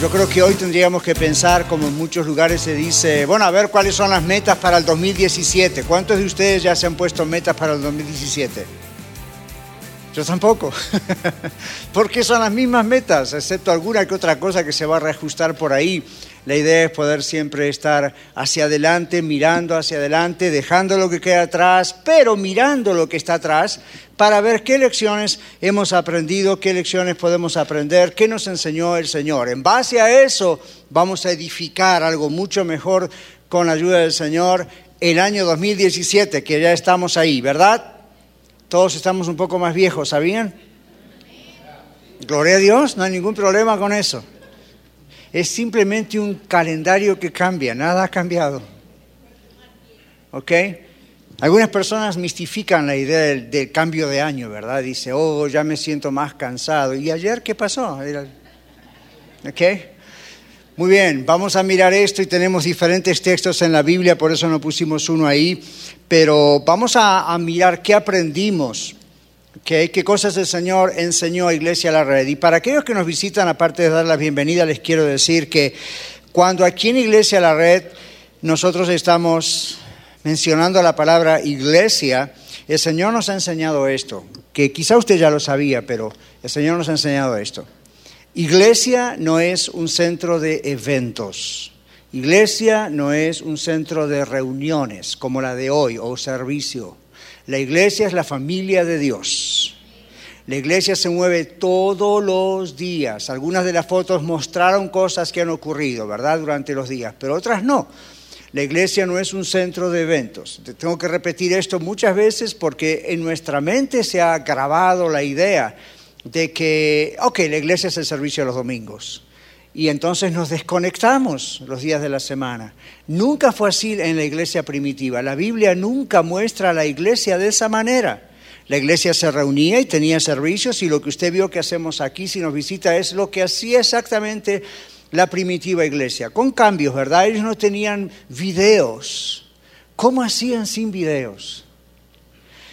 Yo creo que hoy tendríamos que pensar, como en muchos lugares se dice, bueno, a ver cuáles son las metas para el 2017. ¿Cuántos de ustedes ya se han puesto metas para el 2017? Yo tampoco, porque son las mismas metas, excepto alguna que otra cosa que se va a reajustar por ahí. La idea es poder siempre estar hacia adelante, mirando hacia adelante, dejando lo que queda atrás, pero mirando lo que está atrás para ver qué lecciones hemos aprendido, qué lecciones podemos aprender, qué nos enseñó el Señor. En base a eso vamos a edificar algo mucho mejor con la ayuda del Señor el año 2017, que ya estamos ahí, ¿verdad? Todos estamos un poco más viejos, ¿sabían? Gloria a Dios, no hay ningún problema con eso es simplemente un calendario que cambia, nada ha cambiado. ¿Ok? Algunas personas mistifican la idea del, cambio de año, ¿verdad? Dice, oh, ya me siento más cansado. ¿Y ayer qué pasó? ¿Ok? Muy bien, vamos a mirar esto y tenemos diferentes textos en la Biblia, por eso no pusimos uno ahí, pero vamos a, a mirar qué aprendimos ¿Qué cosas el Señor enseñó a Iglesia a la Red? Y para aquellos que nos visitan, aparte de dar la bienvenida, les quiero decir que cuando aquí en Iglesia a la Red nosotros estamos mencionando la palabra iglesia, el Señor nos ha enseñado esto, que quizá usted ya lo sabía, pero el Señor nos ha enseñado esto. Iglesia no es un centro de eventos. Iglesia no es un centro de reuniones como la de hoy o servicio. La iglesia es la familia de Dios. La iglesia se mueve todos los días. Algunas de las fotos mostraron cosas que han ocurrido, ¿verdad? Durante los días, pero otras no. La iglesia no es un centro de eventos. Tengo que repetir esto muchas veces porque en nuestra mente se ha grabado la idea de que, ok, la iglesia es el servicio de los domingos y entonces nos desconectamos los días de la semana. Nunca fue así en la iglesia primitiva. La Biblia nunca muestra a la iglesia de esa manera. La iglesia se reunía y tenía servicios y lo que usted vio que hacemos aquí si nos visita es lo que hacía exactamente la primitiva iglesia, con cambios, ¿verdad? Ellos no tenían videos. ¿Cómo hacían sin videos?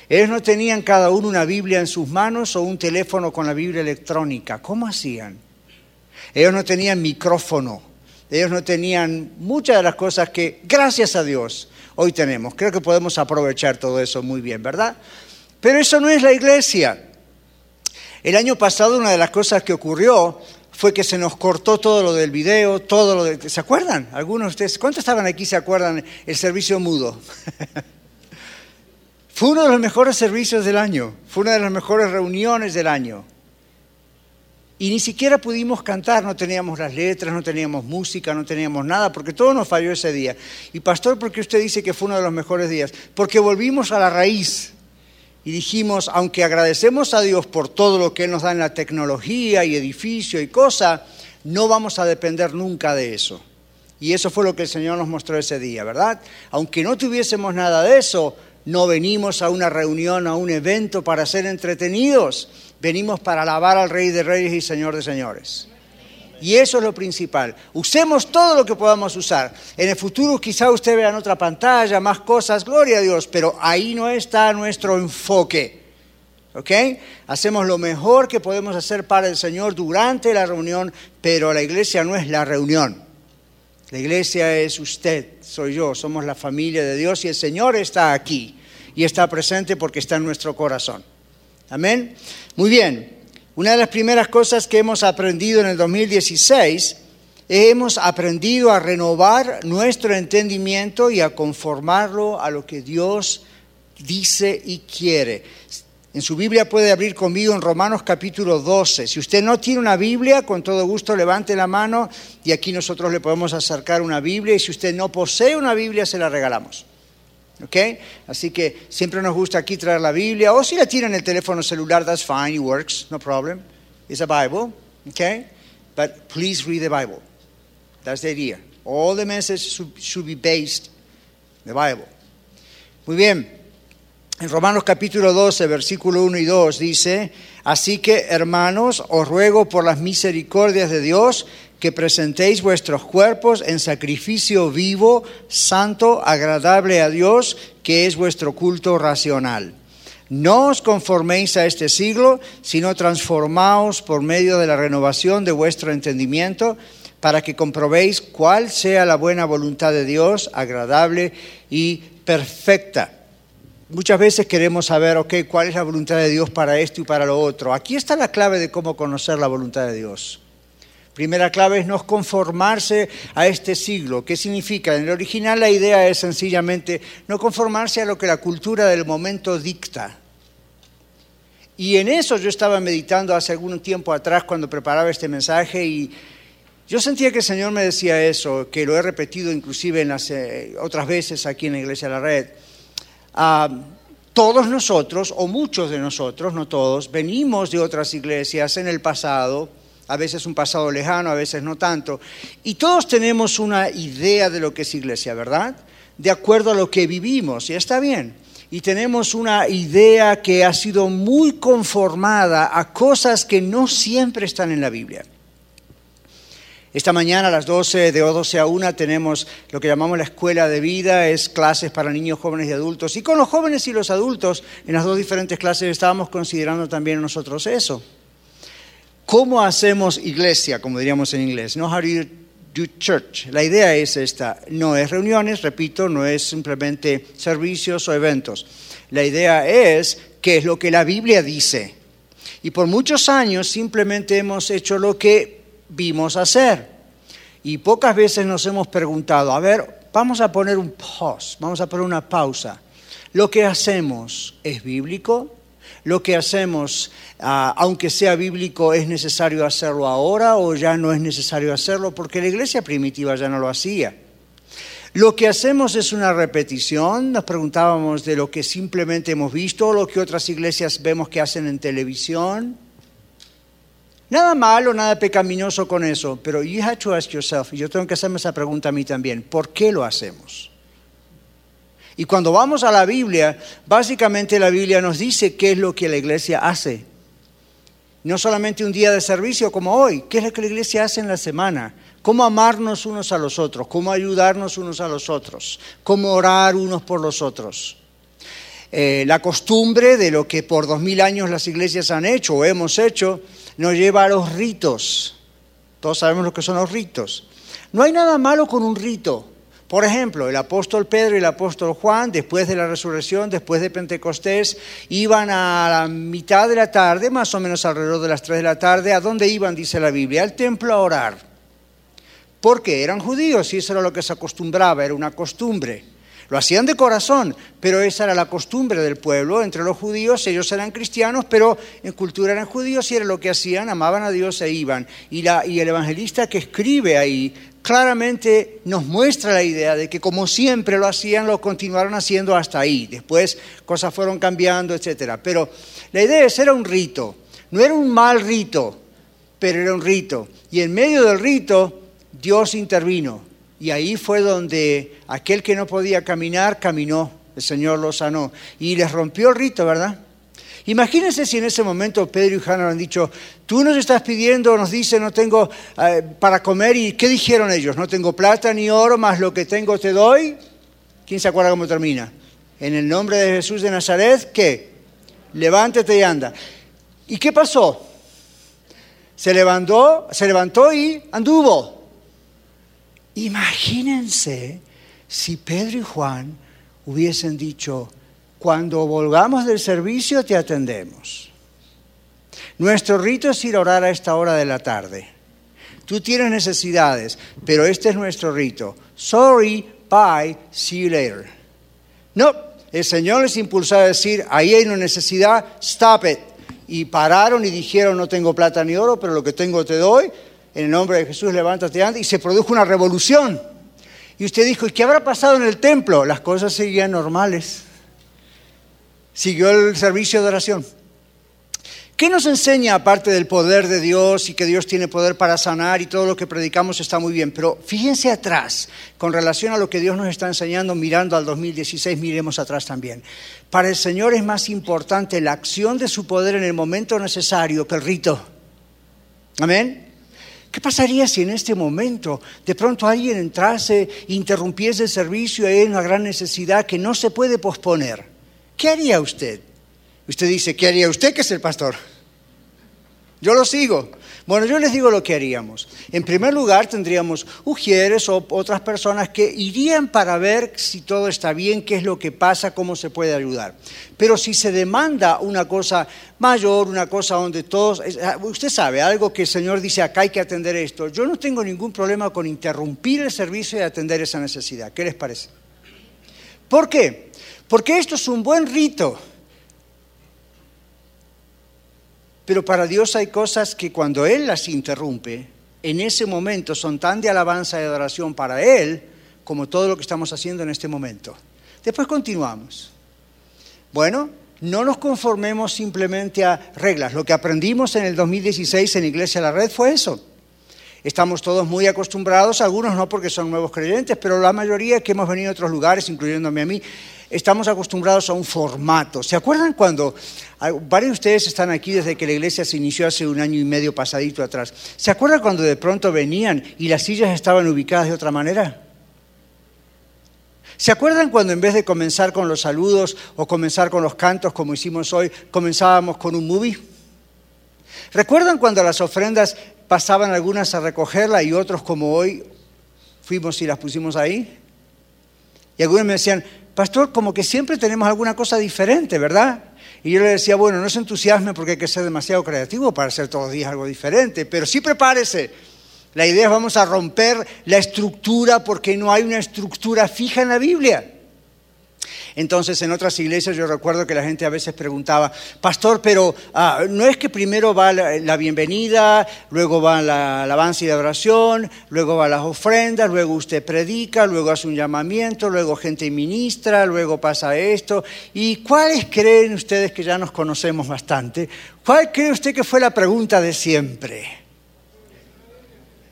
Ellos no tenían cada uno una Biblia en sus manos o un teléfono con la Biblia electrónica. ¿Cómo hacían? Ellos no tenían micrófono, ellos no tenían muchas de las cosas que, gracias a Dios, hoy tenemos. Creo que podemos aprovechar todo eso muy bien, ¿verdad? Pero eso no es la iglesia. El año pasado una de las cosas que ocurrió fue que se nos cortó todo lo del video, todo lo de... ¿Se acuerdan? Algunos de ustedes, ¿cuántos estaban aquí se acuerdan el servicio mudo? fue uno de los mejores servicios del año, fue una de las mejores reuniones del año. Y ni siquiera pudimos cantar, no teníamos las letras, no teníamos música, no teníamos nada, porque todo nos falló ese día. Y pastor, ¿por qué usted dice que fue uno de los mejores días? Porque volvimos a la raíz y dijimos, aunque agradecemos a Dios por todo lo que nos da en la tecnología y edificio y cosa, no vamos a depender nunca de eso. Y eso fue lo que el Señor nos mostró ese día, ¿verdad? Aunque no tuviésemos nada de eso, no venimos a una reunión, a un evento para ser entretenidos, venimos para alabar al Rey de Reyes y Señor de Señores. Y eso es lo principal. Usemos todo lo que podamos usar. En el futuro quizá usted vea en otra pantalla más cosas, gloria a Dios, pero ahí no está nuestro enfoque. ¿Ok? Hacemos lo mejor que podemos hacer para el Señor durante la reunión, pero la iglesia no es la reunión. La iglesia es usted, soy yo, somos la familia de Dios y el Señor está aquí y está presente porque está en nuestro corazón. Amén. Muy bien, una de las primeras cosas que hemos aprendido en el 2016 hemos aprendido a renovar nuestro entendimiento y a conformarlo a lo que Dios dice y quiere. En su Biblia puede abrir conmigo en Romanos capítulo 12. Si usted no tiene una Biblia, con todo gusto levante la mano y aquí nosotros le podemos acercar una Biblia y si usted no posee una Biblia, se la regalamos. ¿Ok? Así que siempre nos gusta aquí traer la Biblia, o si la tienen en el teléfono celular, that's fine, it works, no problem. It's a Bible, ¿ok? But please read the Bible. That's the idea. All the message should be based in the Bible. Muy bien. En Romanos capítulo 12, versículo 1 y 2 dice, Así que, hermanos, os ruego por las misericordias de Dios que presentéis vuestros cuerpos en sacrificio vivo, santo, agradable a Dios, que es vuestro culto racional. No os conforméis a este siglo, sino transformaos por medio de la renovación de vuestro entendimiento, para que comprobéis cuál sea la buena voluntad de Dios, agradable y perfecta. Muchas veces queremos saber, ok, cuál es la voluntad de Dios para esto y para lo otro. Aquí está la clave de cómo conocer la voluntad de Dios. Primera clave es no conformarse a este siglo. ¿Qué significa? En el original la idea es sencillamente no conformarse a lo que la cultura del momento dicta. Y en eso yo estaba meditando hace algún tiempo atrás cuando preparaba este mensaje y yo sentía que el Señor me decía eso, que lo he repetido inclusive en las, eh, otras veces aquí en la Iglesia de la Red todos nosotros, o muchos de nosotros, no todos, venimos de otras iglesias en el pasado, a veces un pasado lejano, a veces no tanto, y todos tenemos una idea de lo que es iglesia, ¿verdad? De acuerdo a lo que vivimos, y está bien. Y tenemos una idea que ha sido muy conformada a cosas que no siempre están en la Biblia. Esta mañana a las 12, de 12 a 1, tenemos lo que llamamos la escuela de vida, es clases para niños, jóvenes y adultos. Y con los jóvenes y los adultos, en las dos diferentes clases estábamos considerando también nosotros eso. ¿Cómo hacemos iglesia, como diríamos en inglés? No how do you do church. La idea es esta, no es reuniones, repito, no es simplemente servicios o eventos. La idea es qué es lo que la Biblia dice. Y por muchos años simplemente hemos hecho lo que vimos hacer. Y pocas veces nos hemos preguntado, a ver, vamos a poner un pause, vamos a poner una pausa. ¿Lo que hacemos es bíblico? ¿Lo que hacemos, ah, aunque sea bíblico, es necesario hacerlo ahora o ya no es necesario hacerlo? Porque la iglesia primitiva ya no lo hacía. Lo que hacemos es una repetición, nos preguntábamos de lo que simplemente hemos visto, lo que otras iglesias vemos que hacen en televisión. Nada malo, nada pecaminoso con eso, pero you have to ask yourself, y yo tengo que hacerme esa pregunta a mí también, ¿por qué lo hacemos? Y cuando vamos a la Biblia, básicamente la Biblia nos dice qué es lo que la iglesia hace. No solamente un día de servicio como hoy, qué es lo que la iglesia hace en la semana, cómo amarnos unos a los otros, cómo ayudarnos unos a los otros, cómo orar unos por los otros. Eh, la costumbre de lo que por dos mil años las iglesias han hecho o hemos hecho, nos lleva a los ritos. Todos sabemos lo que son los ritos. No hay nada malo con un rito. Por ejemplo, el apóstol Pedro y el apóstol Juan, después de la resurrección, después de Pentecostés, iban a la mitad de la tarde, más o menos alrededor de las 3 de la tarde. ¿A dónde iban? Dice la Biblia, al templo a orar. Porque eran judíos y eso era lo que se acostumbraba, era una costumbre. Lo hacían de corazón, pero esa era la costumbre del pueblo entre los judíos. Ellos eran cristianos, pero en cultura eran judíos y era lo que hacían, amaban a Dios e iban. Y, y el evangelista que escribe ahí claramente nos muestra la idea de que como siempre lo hacían, lo continuaron haciendo hasta ahí. Después cosas fueron cambiando, etc. Pero la idea es, era un rito. No era un mal rito, pero era un rito. Y en medio del rito, Dios intervino y ahí fue donde aquel que no podía caminar, caminó. El Señor lo sanó. Y les rompió el rito, ¿verdad? Imagínense si en ese momento Pedro y Juan han dicho, tú nos estás pidiendo, nos dice, no tengo eh, para comer. ¿Y qué dijeron ellos? No tengo plata ni oro, más lo que tengo te doy. ¿Quién se acuerda cómo termina? En el nombre de Jesús de Nazaret, ¿qué? Levántate y anda. ¿Y qué pasó? Se levantó, se levantó y anduvo. Imagínense si Pedro y Juan hubiesen dicho, cuando volvamos del servicio te atendemos. Nuestro rito es ir a orar a esta hora de la tarde. Tú tienes necesidades, pero este es nuestro rito. Sorry, bye, see you later. No, el Señor les impulsó a decir, ahí hay una necesidad, stop it. Y pararon y dijeron, no tengo plata ni oro, pero lo que tengo te doy en el nombre de Jesús, levántate anda, y se produjo una revolución. Y usted dijo, ¿y qué habrá pasado en el templo? Las cosas seguían normales. Siguió el servicio de oración. ¿Qué ¿Qué nos enseña aparte del poder de Dios y que Dios tiene poder para sanar y todo lo que predicamos está muy bien? Pero fíjense atrás, con relación a lo que Dios nos está enseñando, mirando al 2016, miremos atrás también. Para el Señor es más importante la acción de su poder en el momento necesario que el rito. Amén. ¿Qué pasaría si en este momento de pronto alguien entrase, interrumpiese el servicio y hay una gran necesidad que no se puede posponer? ¿Qué haría usted? Usted dice, ¿qué haría usted que es el pastor? Yo lo sigo. Bueno, yo les digo lo que haríamos. En primer lugar, tendríamos ujieres o otras personas que irían para ver si todo está bien, qué es lo que pasa, cómo se puede ayudar. Pero si se demanda una cosa mayor, una cosa donde todos, ah, usted sabe, algo que el Señor dice, acá hay que atender esto, yo no tengo ningún problema con interrumpir el servicio y atender esa necesidad. ¿Qué les parece? ¿Por qué? Porque esto es un buen rito. Pero para Dios hay cosas que cuando Él las interrumpe, en ese momento son tan de alabanza y adoración para Él como todo lo que estamos haciendo en este momento. Después continuamos. Bueno, no nos conformemos simplemente a reglas. Lo que aprendimos en el 2016 en Iglesia La Red fue eso. Estamos todos muy acostumbrados, algunos no porque son nuevos creyentes, pero la mayoría que hemos venido a otros lugares, incluyéndome a mí, estamos acostumbrados a un formato. ¿Se acuerdan cuando, varios de ustedes están aquí desde que la iglesia se inició hace un año y medio pasadito atrás, ¿se acuerdan cuando de pronto venían y las sillas estaban ubicadas de otra manera? ¿Se acuerdan cuando en vez de comenzar con los saludos o comenzar con los cantos como hicimos hoy, comenzábamos con un movie? ¿Recuerdan cuando las ofrendas pasaban algunas a recogerla y otros como hoy fuimos y las pusimos ahí? Y algunos me decían, pastor, como que siempre tenemos alguna cosa diferente, ¿verdad? Y yo le decía, bueno, no se entusiasme porque hay que ser demasiado creativo para hacer todos los días algo diferente, pero sí prepárese. La idea es vamos a romper la estructura porque no hay una estructura fija en la Biblia. Entonces, en otras iglesias yo recuerdo que la gente a veces preguntaba, pastor, pero ah, no es que primero va la, bienvenida, luego va la alabanza y la oración, luego va las ofrendas, luego usted predica, luego hace un llamamiento, luego gente ministra, luego pasa esto. ¿Y cuáles creen ustedes que ya nos conocemos bastante? ¿Cuál cree usted que fue la pregunta de siempre?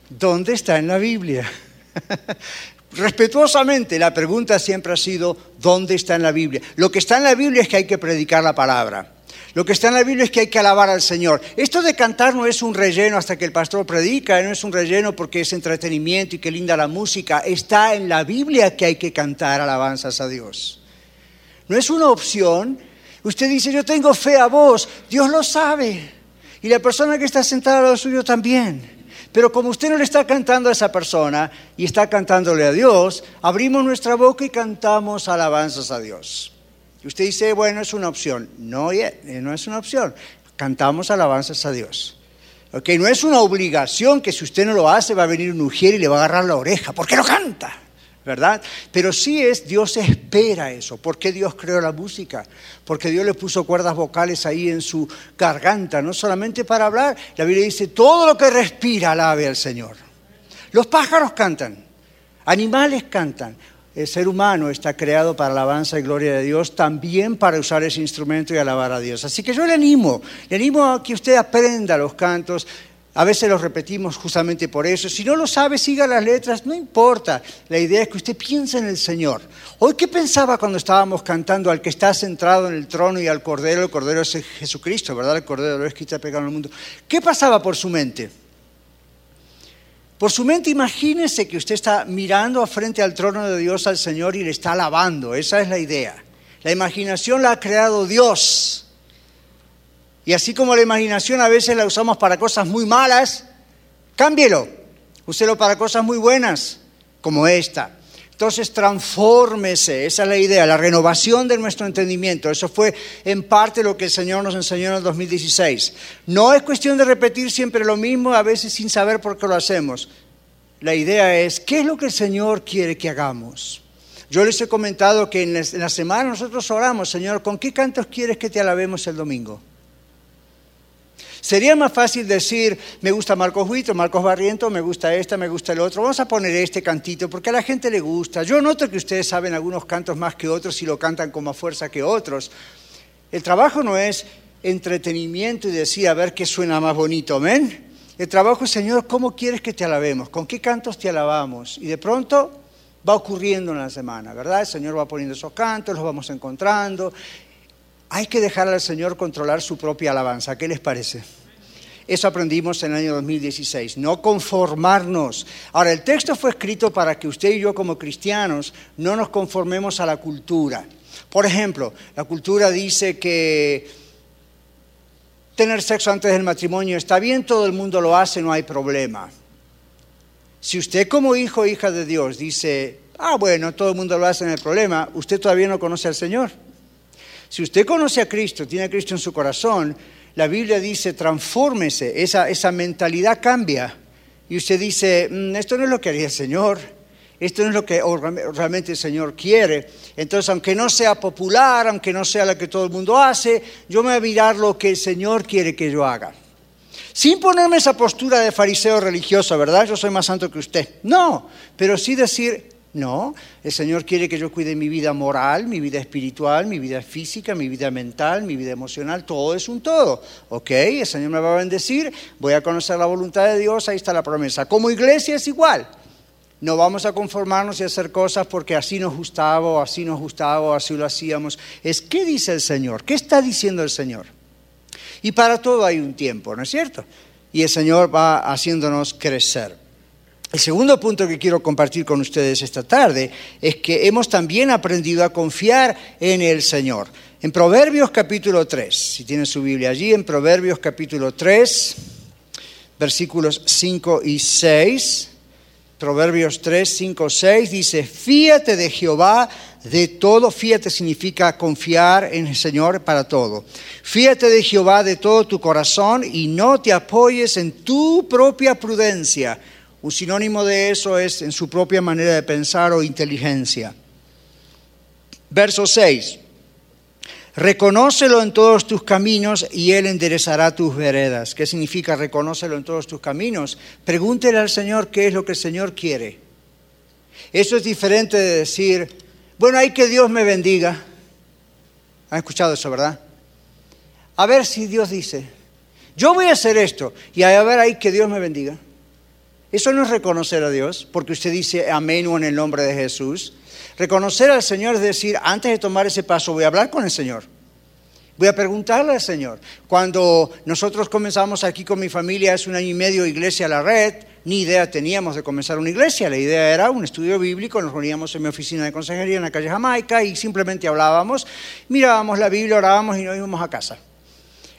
¿Dónde está en la Biblia? Respetuosamente, la pregunta siempre ha sido, ¿dónde está en la Biblia? Lo que está en la Biblia es que hay que predicar la palabra. Lo que está en la Biblia es que hay que alabar al Señor. Esto de cantar no es un relleno hasta que el pastor predica, no es un relleno porque es entretenimiento y qué linda la música. Está en la Biblia que hay que cantar alabanzas a Dios. No es una opción. Usted dice, yo tengo fe a vos, Dios lo sabe. Y la persona que está sentada al lado suyo también. Pero como usted no le está cantando a esa persona y está cantándole a Dios, abrimos nuestra boca y cantamos alabanzas a Dios. Y usted dice, bueno, es una opción. No, eh, no es una opción. Cantamos alabanzas a Dios. Okay, no es una obligación que si usted no lo hace va a venir un ujier y le va a agarrar la oreja. ¿Por qué no canta? ¿Verdad? Pero sí es, Dios espera eso. ¿Por qué Dios creó la música? Porque Dios le puso cuerdas vocales ahí en su garganta, no solamente para hablar. La Biblia dice, todo lo que respira alabe al Señor. Los pájaros cantan, animales cantan. El ser humano está creado para alabanza y gloria de Dios, también para usar ese instrumento y alabar a Dios. Así que yo le animo, le animo a que usted aprenda los cantos, a veces lo repetimos justamente por eso. Si no lo sabe, siga las letras, no importa. La idea es que usted piense en el Señor. Hoy, ¿qué pensaba cuando estábamos cantando al que está centrado en el trono y al Cordero? El Cordero es Jesucristo, ¿verdad? El Cordero es que está pegando el mundo. ¿Qué pasaba por su mente? Por su mente, imagínese que usted está mirando frente al trono de Dios al Señor y le está alabando. Esa es la idea. La imaginación la ha creado Dios. Y así como la imaginación a veces la usamos para cosas muy malas, cámbielo, úselo para cosas muy buenas, como esta. Entonces, transfórmese, esa es la idea, la renovación de nuestro entendimiento. Eso fue en parte lo que el Señor nos enseñó en el 2016. No es cuestión de repetir siempre lo mismo, a veces sin saber por qué lo hacemos. La idea es, ¿qué es lo que el Señor quiere que hagamos? Yo les he comentado que en la semana nosotros oramos, Señor, ¿con qué cantos quieres que te alabemos el domingo? Sería más fácil decir, me gusta Marcos Huito, Marcos Barriento, me gusta esta, me gusta el otro. Vamos a poner este cantito porque a la gente le gusta. Yo noto que ustedes saben algunos cantos más que otros y lo cantan con más fuerza que otros. El trabajo no es entretenimiento y decir a ver qué suena más bonito, amén. El trabajo, Señor, ¿cómo quieres que te alabemos? ¿Con qué cantos te alabamos? Y de pronto va ocurriendo en la semana, ¿verdad? El Señor va poniendo esos cantos, los vamos encontrando. Hay que dejar al Señor controlar su propia alabanza. ¿Qué les parece? Eso aprendimos en el año 2016, no conformarnos. Ahora, el texto fue escrito para que usted y yo como cristianos no nos conformemos a la cultura. Por ejemplo, la cultura dice que tener sexo antes del matrimonio está bien, todo el mundo lo hace, no hay problema. Si usted como hijo o hija de Dios dice, ah, bueno, todo el mundo lo hace, no hay problema, usted todavía no conoce al Señor. Si usted conoce a Cristo, tiene a Cristo en su corazón, la Biblia dice, transfórmese, esa, esa mentalidad cambia. Y usted dice, mm, esto no es lo que haría el Señor, esto no es lo que realmente el Señor quiere. Entonces, aunque no sea popular, aunque no sea lo que todo el mundo hace, yo me voy a mirar lo que el Señor quiere que yo haga. Sin ponerme esa postura de fariseo religioso, ¿verdad? Yo soy más santo que usted. No, pero sí decir, no, el Señor quiere que yo cuide mi vida moral, mi vida espiritual, mi vida física, mi vida mental, mi vida emocional, todo es un todo. ¿Ok? El Señor me va a bendecir, voy a conocer la voluntad de Dios, ahí está la promesa. Como iglesia es igual. No vamos a conformarnos y hacer cosas porque así nos gustaba, o así nos gustaba, o así lo hacíamos. Es qué dice el Señor, qué está diciendo el Señor. Y para todo hay un tiempo, ¿no es cierto? Y el Señor va haciéndonos crecer. El segundo punto que quiero compartir con ustedes esta tarde es que hemos también aprendido a confiar en el Señor. En Proverbios capítulo 3, si tienen su Biblia allí, en Proverbios capítulo 3, versículos 5 y 6, Proverbios 3, 5, 6 dice, fíate de Jehová de todo, fíate significa confiar en el Señor para todo. Fíate de Jehová de todo tu corazón y no te apoyes en tu propia prudencia un sinónimo de eso es en su propia manera de pensar o inteligencia. Verso 6. Reconócelo en todos tus caminos y Él enderezará tus veredas. ¿Qué significa reconócelo en todos tus caminos? Pregúntele al Señor qué es lo que el Señor quiere. Eso es diferente de decir, bueno, hay que Dios me bendiga. ¿Han escuchado eso, verdad? A ver si Dios dice, yo voy a hacer esto y a ver ahí que Dios me bendiga. Eso no es reconocer a Dios, porque usted dice amén o en el nombre de Jesús. Reconocer al Señor es decir, antes de tomar ese paso voy a hablar con el Señor. Voy a preguntarle al Señor. Cuando nosotros comenzamos aquí con mi familia, es un año y medio, Iglesia a la Red, ni idea teníamos de comenzar una iglesia. La idea era un estudio bíblico, nos reuníamos en mi oficina de consejería en la calle Jamaica y simplemente hablábamos, mirábamos la Biblia, orábamos y nos íbamos a casa.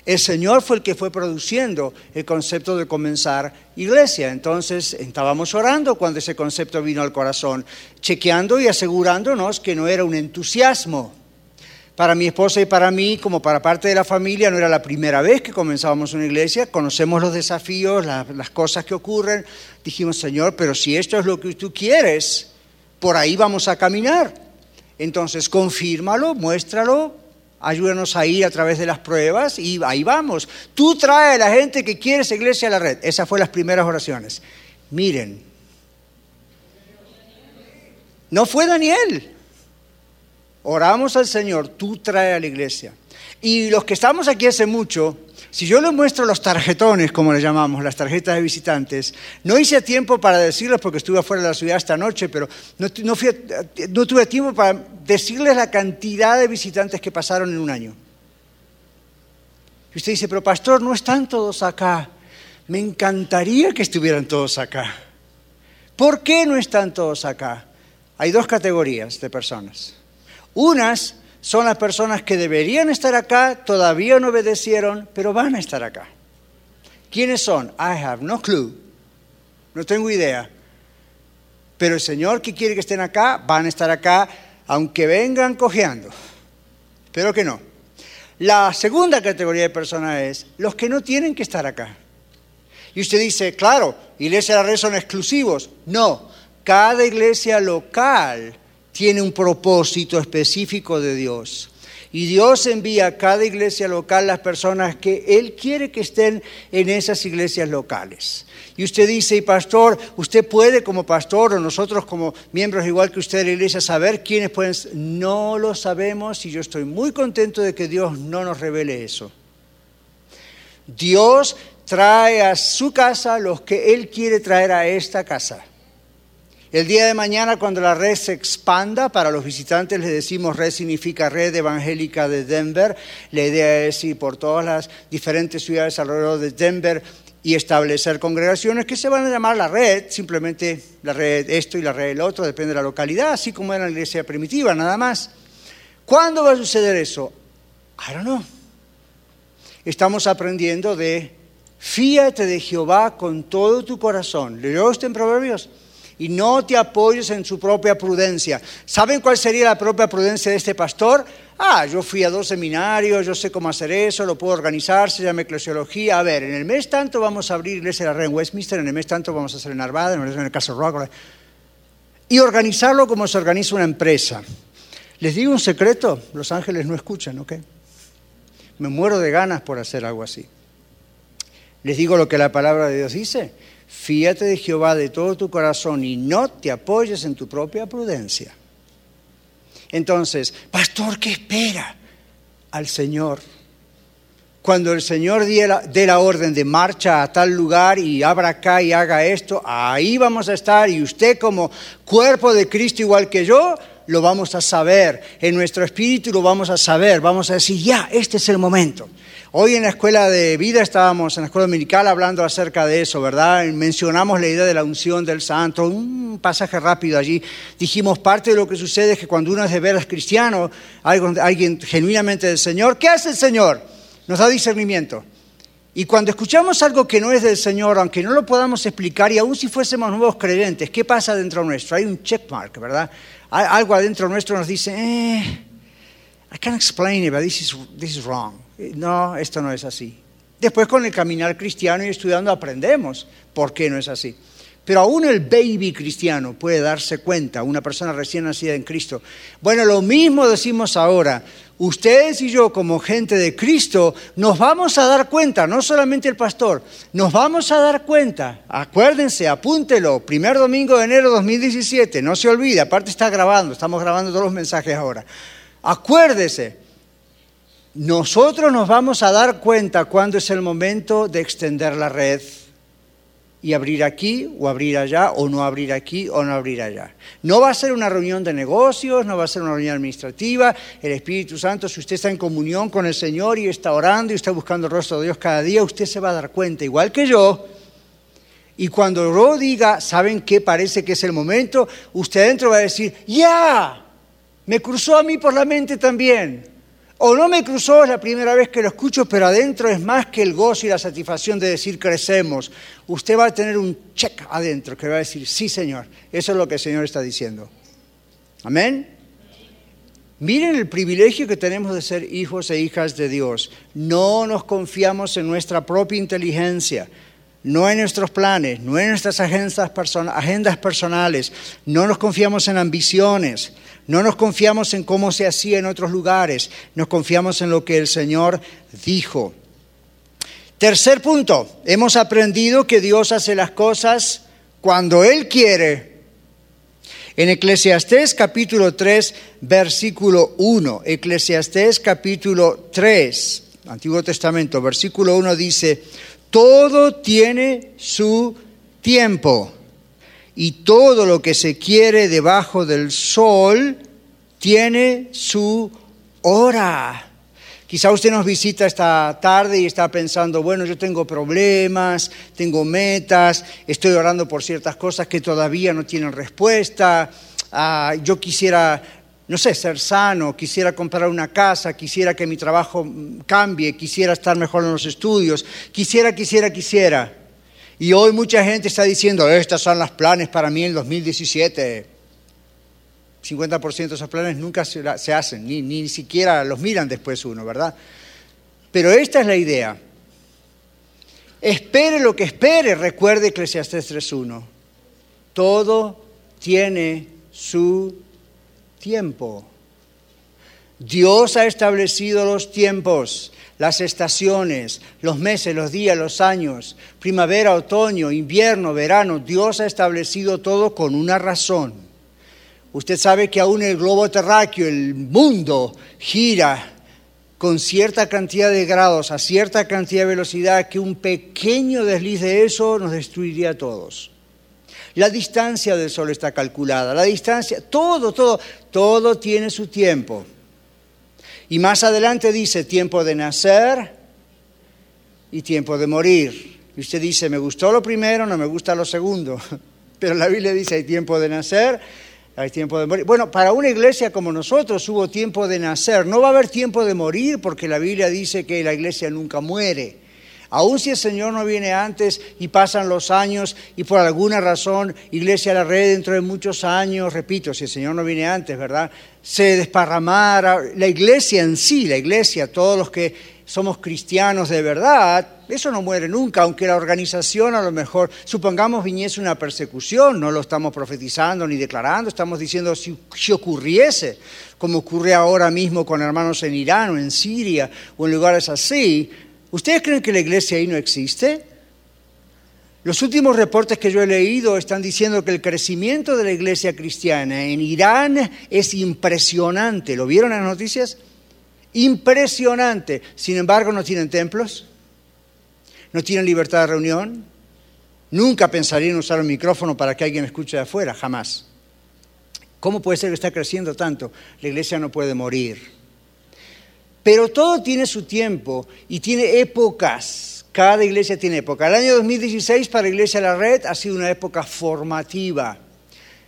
El Señor fue el que fue produciendo el concepto de comenzar iglesia. Entonces estábamos orando cuando ese concepto vino al corazón, chequeando y asegurándonos que no era un entusiasmo. Para mi esposa y para mí, como para parte de la familia, no era la primera vez que comenzábamos una iglesia, conocemos los desafíos, las cosas que ocurren. Dijimos, Señor, pero si esto es lo que tú quieres, por ahí vamos a caminar. Entonces, confírmalo, muéstralo, ayúdanos a ir a través de las pruebas y ahí vamos. Tú trae a la gente que quiere esa iglesia a la red. Esas fueron las primeras oraciones. Miren, no fue Daniel. Oramos al Señor, tú trae a la iglesia. Y los que estamos aquí hace mucho, si yo les muestro los tarjetones, como les llamamos, las tarjetas de visitantes, no hice tiempo para decirles porque estuve afuera de la ciudad esta noche, pero no, no tuve tiempo para decirles la cantidad de visitantes que pasaron en un año. Y usted dice, pero pastor, no están todos acá. Me encantaría que estuvieran todos acá. ¿Por qué no están todos acá? Hay dos categorías de personas. Unas son las personas que deberían estar acá, todavía no obedecieron, pero van a estar acá. ¿Quiénes son? I have no clue. No tengo idea. Pero el Señor que quiere que estén acá, van a estar acá, aunque vengan cojeando. Pero que no. La segunda categoría de personas es los que no tienen que estar acá. Y usted dice, claro, iglesia de la red son exclusivos. No, cada iglesia local tiene un propósito específico de Dios. Y Dios envía a cada iglesia local las personas que Él quiere que estén en esas iglesias locales. Y usted dice, y pastor, usted puede como pastor o nosotros como miembros igual que usted de la iglesia saber quiénes pueden. No lo sabemos y yo estoy muy contento de que Dios no nos revele eso. Dios trae a su casa los que Él quiere traer a esta casa. El día de mañana, cuando la red se expanda, para los visitantes les decimos red significa red evangélica de Denver. La idea es ir por todas las diferentes ciudades alrededor de Denver y establecer congregaciones que se van a llamar la red, simplemente la red esto y la red el otro, depende de la localidad, así como era la iglesia primitiva, nada más. ¿Cuándo va a suceder eso? I don't know. Estamos aprendiendo de fíate de Jehová con todo tu corazón. ¿Leyó usted en Proverbios? Y no te apoyes en su propia prudencia. ¿Saben cuál sería la propia prudencia de este pastor? Ah, yo fui a dos seminarios, yo sé cómo hacer eso, lo puedo organizar, se llama eclesiología. A ver, en el mes tanto vamos a abrir iglesia de la red en Westminster, en el mes tanto vamos a hacer en Arvada, en el caso Rock. Y organizarlo como se organiza una empresa. Les digo un secreto, los ángeles no escuchan, ¿ok? Me muero de ganas por hacer algo así. Les digo lo que la palabra de Dios dice. Fíate de Jehová de todo tu corazón y no te apoyes en tu propia prudencia. Entonces, pastor, ¿qué espera al Señor? Cuando el Señor dé la, dé la, orden de marcha a tal lugar y abra acá y haga esto, ahí vamos a estar y usted como cuerpo de Cristo igual que yo, lo vamos a saber, en nuestro espíritu lo vamos a saber, vamos a decir, ya, este es el momento. Hoy en la escuela de vida estábamos, en la escuela dominical, hablando acerca de eso, ¿verdad? Mencionamos la idea de la unción del santo, un pasaje rápido allí. Dijimos, parte de lo que sucede es que cuando uno es de veras cristiano, alguien genuinamente del Señor, ¿qué hace el Señor? Nos da discernimiento. Y cuando escuchamos algo que no es del Señor, aunque no lo podamos explicar, y aun si fuésemos nuevos creyentes, ¿qué pasa dentro nuestro? Hay un checkmark, ¿verdad? Algo adentro nuestro nos dice, eh, I can't explain it, but this is, this is wrong. No, esto no es así. Después con el caminar cristiano y estudiando aprendemos por qué no es así. Pero aún el baby cristiano puede darse cuenta, una persona recién nacida en Cristo. Bueno, lo mismo decimos ahora. Ustedes y yo como gente de Cristo nos vamos a dar cuenta, no solamente el pastor, nos vamos a dar cuenta. Acuérdense, apúntelo, primer domingo de enero de 2017, no se olvide, aparte está grabando, estamos grabando todos los mensajes ahora. Acuérdese, nosotros nos vamos a dar cuenta cuándo es el momento de extender la red y abrir aquí o abrir allá o no abrir aquí o no abrir allá. No va a ser una reunión de negocios, no va a ser una reunión administrativa. El Espíritu Santo, si usted está en comunión con el Señor y está orando y está buscando el rostro de Dios cada día, usted se va a dar cuenta, igual que yo. Y cuando yo diga, ¿saben qué? Parece que es el momento, usted adentro va a decir, ya, me cruzó a mí por la mente también. O no me cruzó, la primera vez que lo escucho, pero adentro es más que el gozo y la satisfacción de decir crecemos. Usted va a tener un check adentro que va a decir, sí Señor, eso es lo que el Señor está diciendo. Amén. Miren el privilegio que tenemos de ser hijos e hijas de Dios. No nos confiamos en nuestra propia inteligencia, no en nuestros planes, no en nuestras agendas, personales, no nos confiamos en ambiciones, no nos confiamos en cómo se hacía en otros lugares, nos confiamos en lo que el Señor dijo. Tercer punto, hemos aprendido que Dios hace las cosas cuando Él quiere. En Eclesiastés capítulo 3, versículo 1, Eclesiastés capítulo 3, Antiguo Testamento, versículo 1 dice, todo tiene su tiempo y todo lo que se quiere debajo del sol tiene su hora. Quizá usted nos visita esta tarde y está pensando, bueno, yo tengo problemas, tengo metas, estoy orando por ciertas cosas que todavía no tienen respuesta, ah, yo quisiera, no sé, ser sano, quisiera comprar una casa, quisiera que mi trabajo cambie, quisiera estar mejor en los estudios, quisiera, quisiera, quisiera. Y hoy mucha gente está diciendo, estos son los planes para mí en el 2017. 50% de esos planes nunca se, hacen, ni, ni siquiera los miran después uno, ¿verdad? Pero esta es la idea. Espere lo que espere, recuerde Eclesiastes 3.1. Todo tiene su tiempo. Dios ha establecido los tiempos las estaciones, los meses, los días, los años, primavera, otoño, invierno, verano. Dios ha establecido todo con una razón. Usted sabe que aún el globo terráqueo, el mundo, gira con cierta cantidad de grados, a cierta cantidad de velocidad, que un pequeño desliz de eso nos destruiría a todos. La distancia del Sol está calculada, la distancia, todo, todo, todo tiene su tiempo. Y más adelante dice tiempo de nacer y tiempo de morir. Y usted dice, me gustó lo primero, no me gusta lo segundo. Pero la Biblia dice, hay tiempo de nacer hay tiempo de morir. Bueno, para una iglesia como nosotros hubo tiempo de nacer. No va a haber tiempo de morir porque la Biblia dice que la iglesia nunca muere. Aun si el Señor no viene antes y pasan los años y por alguna razón Iglesia la Red dentro de muchos años, repito, si el Señor no viene antes, ¿verdad? Se desparramara, la iglesia en sí, la iglesia, todos los que somos cristianos de verdad, eso no muere nunca, aunque la organización a lo mejor, supongamos viniese una persecución, no lo estamos profetizando ni declarando, estamos diciendo si, si ocurriese, como ocurre ahora mismo con hermanos en Irán o en Siria o en lugares así, ¿ustedes creen que la iglesia ahí no existe? Los últimos reportes que yo he leído están diciendo que el crecimiento de la iglesia cristiana en Irán es impresionante. ¿Lo vieron en las noticias? Impresionante. Sin embargo, no tienen templos, no tienen libertad de reunión. Nunca pensarían usar un micrófono para que alguien escuche de afuera, jamás. ¿Cómo puede ser que está creciendo tanto? La iglesia no puede morir. Pero todo tiene su tiempo y tiene épocas. Cada iglesia tiene época. El año 2016 para la Iglesia de la Red ha sido una época formativa.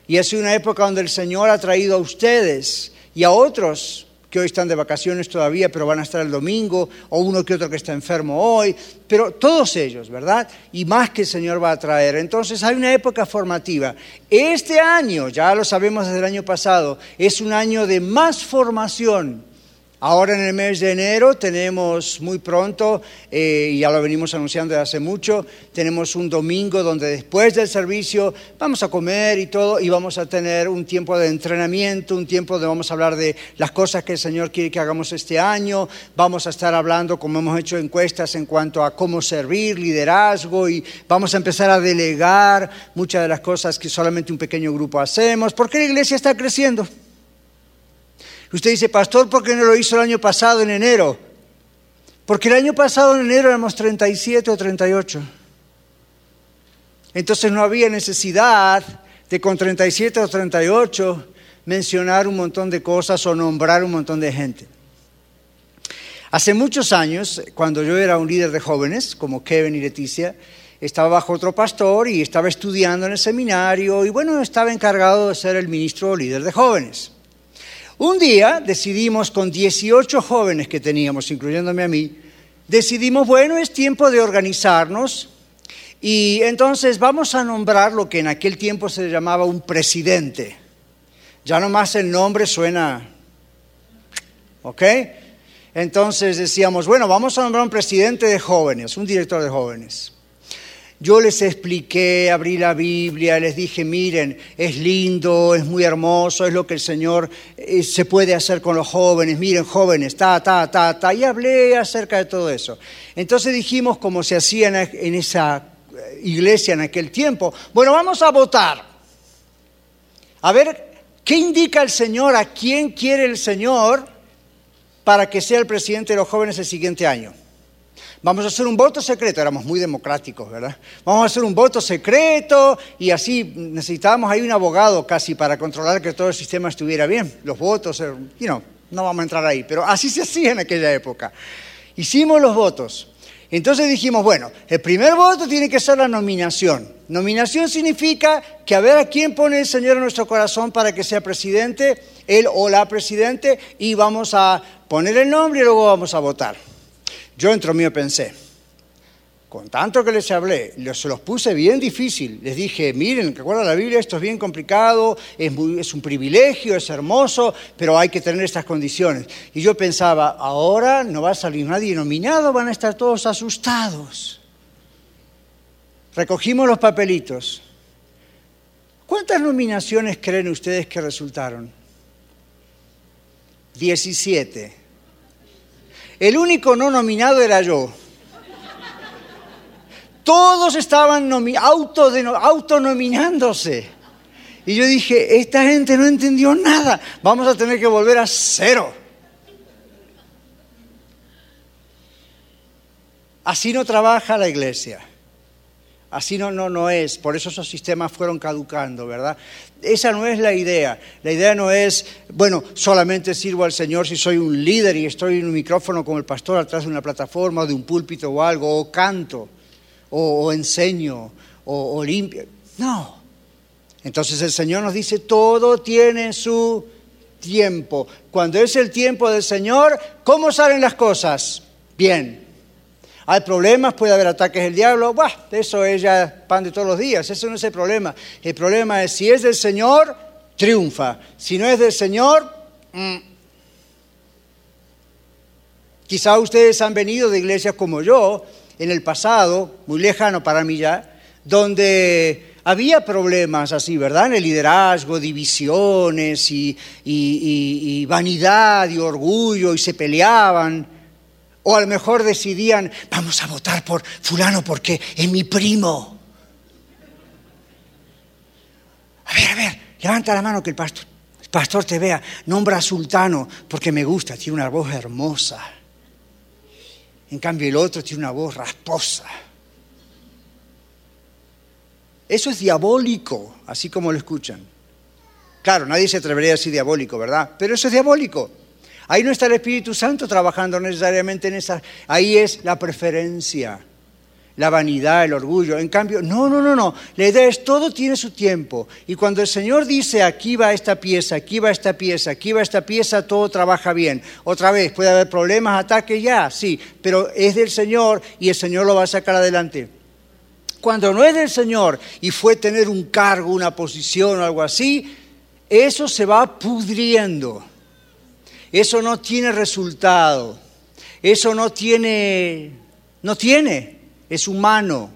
Y ha sido una época donde el Señor ha traído a ustedes y a otros que hoy están de vacaciones todavía, pero van a estar el domingo, o uno que otro que está enfermo hoy, pero todos ellos, ¿verdad? Y más que el Señor va a traer. Entonces hay una época formativa. Este año, ya lo sabemos desde el año pasado, es un año de más formación Ahora en el mes de enero tenemos muy pronto, eh, y ya lo venimos anunciando desde hace mucho, tenemos un domingo donde después del servicio vamos a comer y todo y vamos a tener un tiempo de entrenamiento, un tiempo donde vamos a hablar de las cosas que el Señor quiere que hagamos este año, vamos a estar hablando, como hemos hecho encuestas en cuanto a cómo servir, liderazgo y vamos a empezar a delegar muchas de las cosas que solamente un pequeño grupo hacemos, porque la iglesia está creciendo. Usted dice, pastor, ¿por qué no lo hizo el año pasado en enero? Porque el año pasado en enero éramos 37 o 38. Entonces no había necesidad de con 37 o 38 mencionar un montón de cosas o nombrar un montón de gente. Hace muchos años, cuando yo era un líder de jóvenes, como Kevin y Leticia, estaba bajo otro pastor y estaba estudiando en el seminario y bueno, estaba encargado de ser el ministro o líder de jóvenes. Un día decidimos con 18 jóvenes que teníamos, incluyéndome a mí, decidimos, bueno, es tiempo de organizarnos y entonces vamos a nombrar lo que en aquel tiempo se llamaba un presidente. Ya nomás el nombre suena, ¿ok? Entonces decíamos, bueno, vamos a nombrar un presidente de jóvenes, un director de jóvenes. Yo les expliqué, abrí la Biblia, les dije, miren, es lindo, es muy hermoso, es lo que el Señor eh, se puede hacer con los jóvenes, miren jóvenes, ta, ta, ta, ta, y hablé acerca de todo eso. Entonces dijimos, como se hacía en esa eh, iglesia en aquel tiempo, bueno, vamos a votar. A ver, ¿qué indica el Señor? ¿A quién quiere el Señor para que sea el presidente de los jóvenes el siguiente año? Vamos a hacer un voto secreto, éramos muy democráticos, ¿verdad? Vamos a hacer un voto secreto y así necesitábamos ahí un abogado casi para controlar que todo el sistema estuviera bien. Los votos, eh, you no vamos a entrar ahí, pero así se hacía en aquella época. Hicimos los votos. Entonces dijimos, bueno, el primer voto tiene que ser la nominación. Nominación significa que a ver a quién pone el Señor en nuestro corazón para que sea presidente, él o la presidente, y vamos a poner el nombre y luego vamos a votar. Yo entro mío pensé, con tanto que les hablé, se los puse bien difícil. Les dije, miren, recuerda la Biblia, esto es bien complicado, es, es, un privilegio, es hermoso, pero hay que tener estas condiciones. Y yo pensaba, ahora no va a salir nadie nominado, van a estar todos asustados. Recogimos los papelitos. ¿Cuántas nominaciones creen ustedes que resultaron? Diecisiete. El único no nominado era yo. Todos estaban autonominándose. Y yo dije, esta gente no entendió nada, vamos a tener que volver a cero. Así no trabaja la iglesia. Así no, no, no es. Por eso esos sistemas fueron caducando, ¿verdad? Esa no es la idea. La idea no es, bueno, solamente sirvo al Señor si soy un líder y estoy en un micrófono como el pastor atrás de una plataforma o de un púlpito o algo, o canto, o, enseño, o, o limpio. No. Entonces el Señor nos dice, todo tiene su tiempo. Cuando es el tiempo del Señor, ¿cómo salen las cosas? Bien. Hay problemas, puede haber ataques del diablo, bah, eso es ya pan de todos los días, eso no es el problema. El problema es si es del Señor, triunfa. Si no es del Señor, mm. quizá ustedes han venido de iglesias como yo en el pasado, muy lejano para mí ya, donde había problemas así, ¿verdad? En el liderazgo, divisiones y vanidad y orgullo y se peleaban. O a lo mejor decidían, vamos a votar por fulano porque es mi primo. A ver, a ver, levanta la mano que el pastor, pastor te vea. Nombra sultano porque me gusta, tiene una voz hermosa. En cambio el otro tiene una voz rasposa. Eso es diabólico, así como lo escuchan. Claro, nadie se atrevería a decir diabólico, ¿verdad? Pero eso es diabólico. Ahí no está el Espíritu Santo trabajando necesariamente en esa. Ahí es la preferencia, la vanidad, el orgullo. En cambio, no, no, no, no. La idea es todo tiene su tiempo. Y cuando el Señor dice aquí va esta pieza, aquí va esta pieza, aquí va esta pieza, todo trabaja bien. Otra vez, puede haber problemas, ataques, ya, sí. Pero es del Señor y el Señor lo va a sacar adelante. Cuando no es del Señor y fue tener un cargo, una posición o algo así, eso se va pudriendo eso no tiene resultado. Eso no tiene, no tiene, es humano.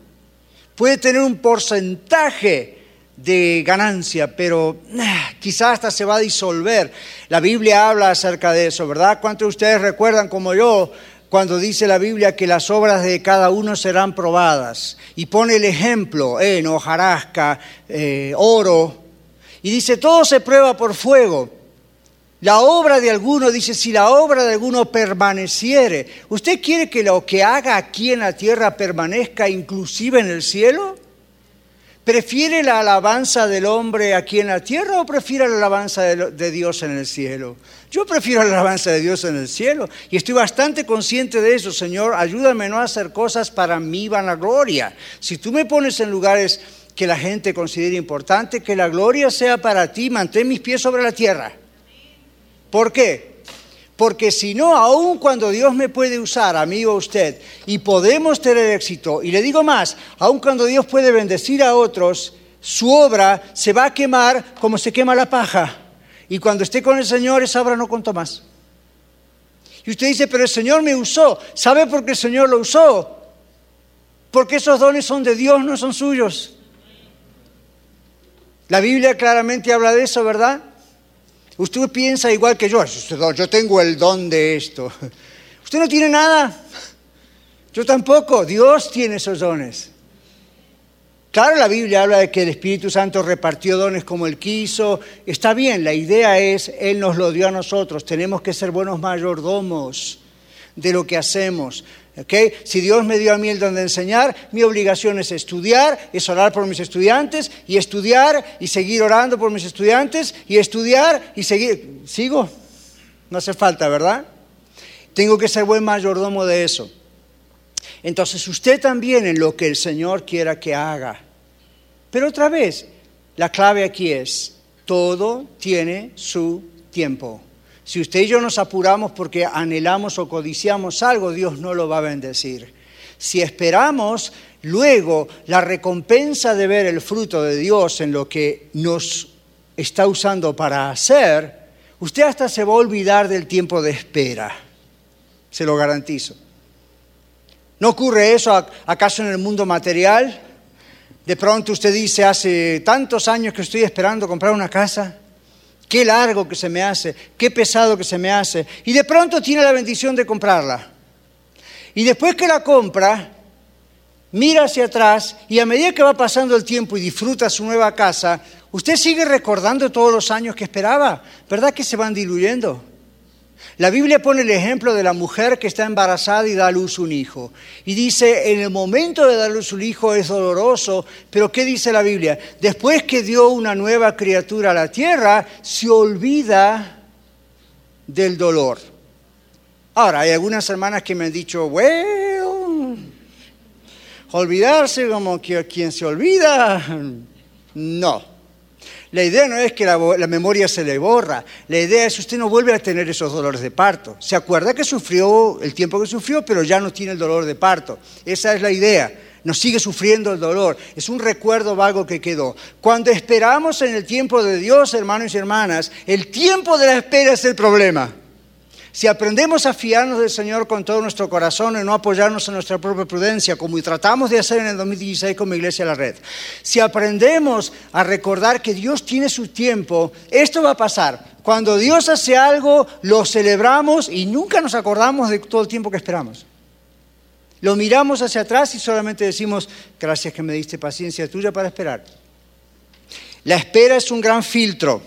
Puede tener un porcentaje de ganancia, pero ah, quizás hasta se va a disolver. La Biblia habla acerca de eso, ¿verdad? ¿Cuántos de ustedes recuerdan como yo cuando dice la Biblia que las obras de cada uno serán probadas? Y pone el ejemplo, en hojarasca, eh, oro, y dice, todo se prueba por fuego. La obra de alguno, dice, si la obra de alguno permaneciere, ¿usted quiere que lo que haga aquí en la tierra permanezca inclusive en el cielo? ¿Prefiere la alabanza del hombre aquí en la tierra o prefiere la alabanza de, Dios en el cielo? Yo prefiero la alabanza de Dios en el cielo y estoy bastante consciente de eso, Señor. Ayúdame no a hacer cosas para mi vanagloria. Si tú me pones en lugares que la gente considere importante, que la gloria sea para ti, mantén mis pies sobre la tierra. ¿Por qué? Porque si no, aun cuando Dios me puede usar, amigo usted, y podemos tener éxito, y le digo más, aun cuando Dios puede bendecir a otros, su obra se va a quemar como se quema la paja. Y cuando esté con el Señor, esa obra no contó más. Y usted dice, pero el Señor me usó. ¿Sabe por qué el Señor lo usó? Porque esos dones son de Dios, no son suyos. La Biblia claramente habla de eso, ¿verdad? Usted piensa igual que yo, yo tengo el don de esto. Usted no tiene nada. Yo tampoco. Dios tiene esos dones. Claro, la Biblia habla de que el Espíritu Santo repartió dones como Él quiso. Está bien, la idea es, Él nos lo dio a nosotros. Tenemos que ser buenos mayordomos de lo que hacemos. Si Dios me dio a mí el don de enseñar, mi obligación es estudiar, es orar por mis estudiantes y estudiar y seguir orando por mis estudiantes y estudiar y seguir. ¿Sigo? No hace falta, ¿verdad? Tengo que ser buen mayordomo de eso. Entonces usted también en lo que el Señor quiera que haga. Pero otra vez, la clave aquí es, todo tiene su tiempo. Si usted y yo nos apuramos porque anhelamos o codiciamos algo, Dios no lo va a bendecir. Si esperamos luego la recompensa de ver el fruto de Dios en lo que nos está usando para hacer, usted hasta se va a olvidar del tiempo de espera. Se lo garantizo. ¿No ocurre eso acaso en el mundo material? De pronto usted dice, hace tantos años que estoy esperando comprar una casa qué largo que se me hace, qué pesado que se me hace. Y de pronto tiene la bendición de comprarla. Y después que la compra, mira hacia atrás y a medida que va pasando el tiempo y disfruta su nueva casa, usted sigue recordando todos los años que esperaba. ¿Verdad que se van diluyendo? La Biblia pone el ejemplo de la mujer que está embarazada y da a luz un hijo. Y dice, en el momento de dar a luz un hijo es doloroso, pero ¿qué dice la Biblia? Después que dio una nueva criatura a la tierra, se olvida del dolor. Ahora, hay algunas hermanas que me han dicho, bueno, olvidarse como que quien se olvida. No. La idea no es que la, memoria se le borra, la idea es que usted no vuelve a tener esos dolores de parto. Se acuerda que sufrió el tiempo que sufrió, pero ya no tiene el dolor de parto. Esa es la idea. Nos sigue sufriendo el dolor. Es un recuerdo vago que quedó. Cuando esperamos en el tiempo de Dios, hermanos y hermanas, el tiempo de la espera es el problema. Si aprendemos a fiarnos del Señor con todo nuestro corazón y no apoyarnos en nuestra propia prudencia, como tratamos de hacer en el 2016 como Iglesia La Red, si aprendemos a recordar que Dios tiene su tiempo, esto va a pasar. Cuando Dios hace algo, lo celebramos y nunca nos acordamos de todo el tiempo que esperamos. Lo miramos hacia atrás y solamente decimos, gracias que me diste paciencia tuya para esperar. La espera es un gran filtro.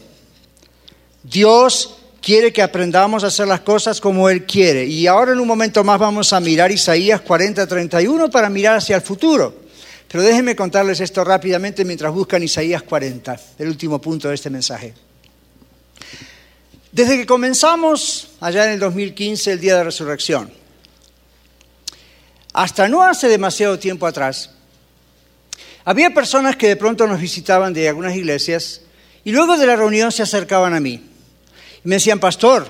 Dios quiere que aprendamos a hacer las cosas como Él quiere. Y ahora en un momento más vamos a mirar Isaías 40, 31 para mirar hacia el futuro. Pero déjenme contarles esto rápidamente mientras buscan Isaías 40, el último punto de este mensaje. Desde que comenzamos allá en el 2015, el día de resurrección, hasta no hace demasiado tiempo atrás, había personas que de pronto nos visitaban de algunas iglesias y luego de la reunión se acercaban a mí me decían, pastor,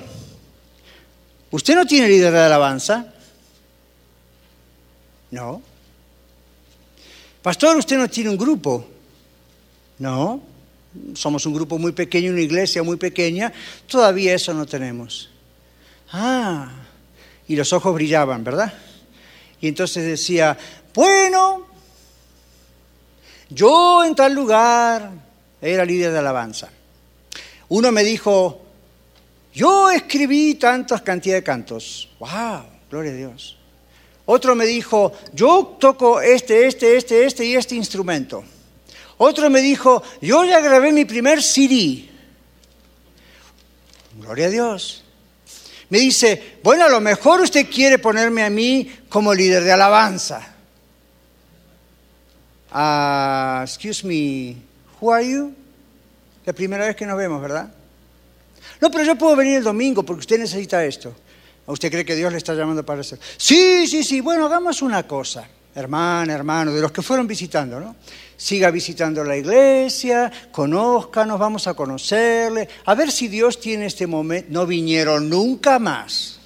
¿usted no tiene líder de alabanza? No. Pastor, ¿usted no tiene un grupo? No. Somos un grupo muy pequeño, una iglesia muy pequeña. Todavía eso no tenemos. Ah, y los ojos brillaban, ¿verdad? Y entonces decía, bueno, yo en tal lugar era líder de alabanza. Uno me dijo, yo escribí tantas cantidades de cantos. ¡Wow! Gloria a Dios. Otro me dijo, yo toco este, este, este, este y este instrumento. Otro me dijo, yo ya grabé mi primer CD. Gloria a Dios. Me dice, bueno, a lo mejor usted quiere ponerme a mí como líder de alabanza. Uh, excuse me, who are you? La primera vez que nos vemos, ¿verdad? No, pero yo puedo venir el domingo porque usted necesita esto. ¿Usted cree que Dios le está llamando para eso? Sí, sí, sí. Bueno, hagamos una cosa, hermana, hermano, de los que fueron visitando, ¿no? Siga visitando la iglesia, conózcanos, vamos a conocerle, a ver si Dios tiene este momento. No vinieron nunca más.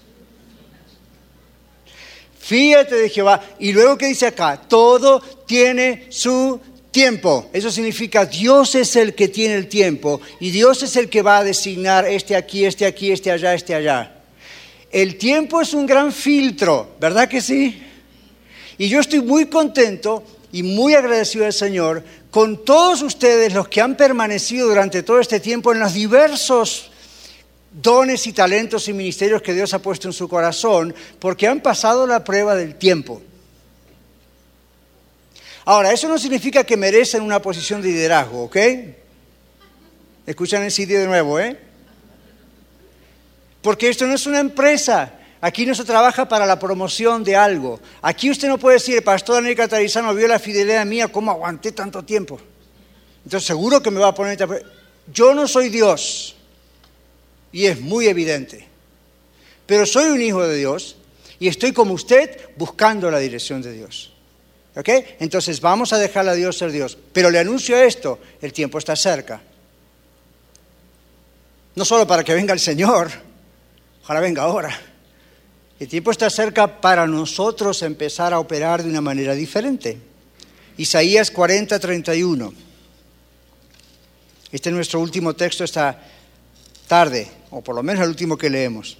Fíjate de Jehová. Y luego que dice acá, todo tiene su tiempo. Eso significa Dios es el que tiene el tiempo y Dios es el que va a designar este aquí, este aquí, este allá, este allá. El tiempo es un gran filtro, ¿verdad que sí? Y yo estoy muy contento y muy agradecido al Señor con todos ustedes los que han permanecido durante todo este tiempo en los diversos dones y talentos y ministerios que Dios ha puesto en su corazón, porque han pasado la prueba del tiempo. Ahora, eso no significa que merecen una posición de liderazgo, ¿ok? Escuchan el sitio de nuevo, ¿eh? Porque esto no es una empresa. Aquí no se trabaja para la promoción de algo. Aquí usted no puede decir, pastor Daniel Catarizano vio la fidelidad mía, ¿cómo aguanté tanto tiempo? Entonces seguro que me va a poner... Yo no soy Dios. Y es muy evidente. Pero soy un hijo de Dios y estoy como usted buscando la dirección de Dios. ¿Ok? Entonces vamos a dejar a Dios ser Dios. Pero le anuncio esto, el tiempo está cerca. No solo para que venga el Señor, ojalá venga ahora. El tiempo está cerca para nosotros empezar a operar de una manera diferente. Isaías 40, 31. Este es nuestro último texto esta tarde, o por lo menos el último que leemos.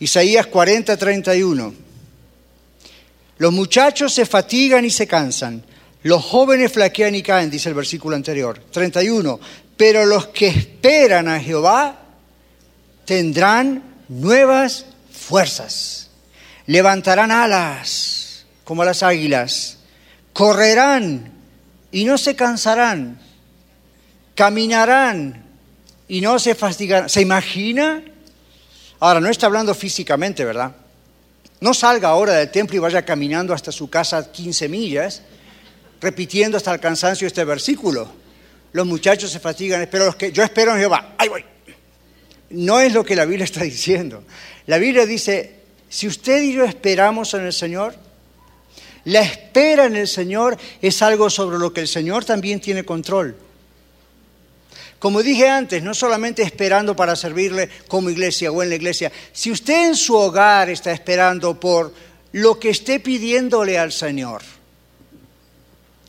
Isaías 40, 31. Los muchachos se fatigan y se cansan, los jóvenes flaquean y caen, dice el versículo anterior. 31. Pero los que esperan a Jehová tendrán nuevas fuerzas, levantarán alas como las águilas, correrán y no se cansarán, caminarán y no se fatigarán. ¿Se imagina Ahora, no está hablando físicamente, ¿verdad? No salga ahora del templo y vaya caminando hasta su casa 15 millas, repitiendo hasta el cansancio este versículo. Los muchachos se fatigan, pero los que yo espero en Jehová, ahí voy. No es lo que la Biblia está diciendo. La Biblia dice, si usted y yo esperamos en el Señor, la espera en el Señor es algo sobre lo que el Señor también tiene control. Como dije antes, no solamente esperando para servirle como iglesia o en la iglesia, si usted en su hogar está esperando por lo que esté pidiéndole al Señor.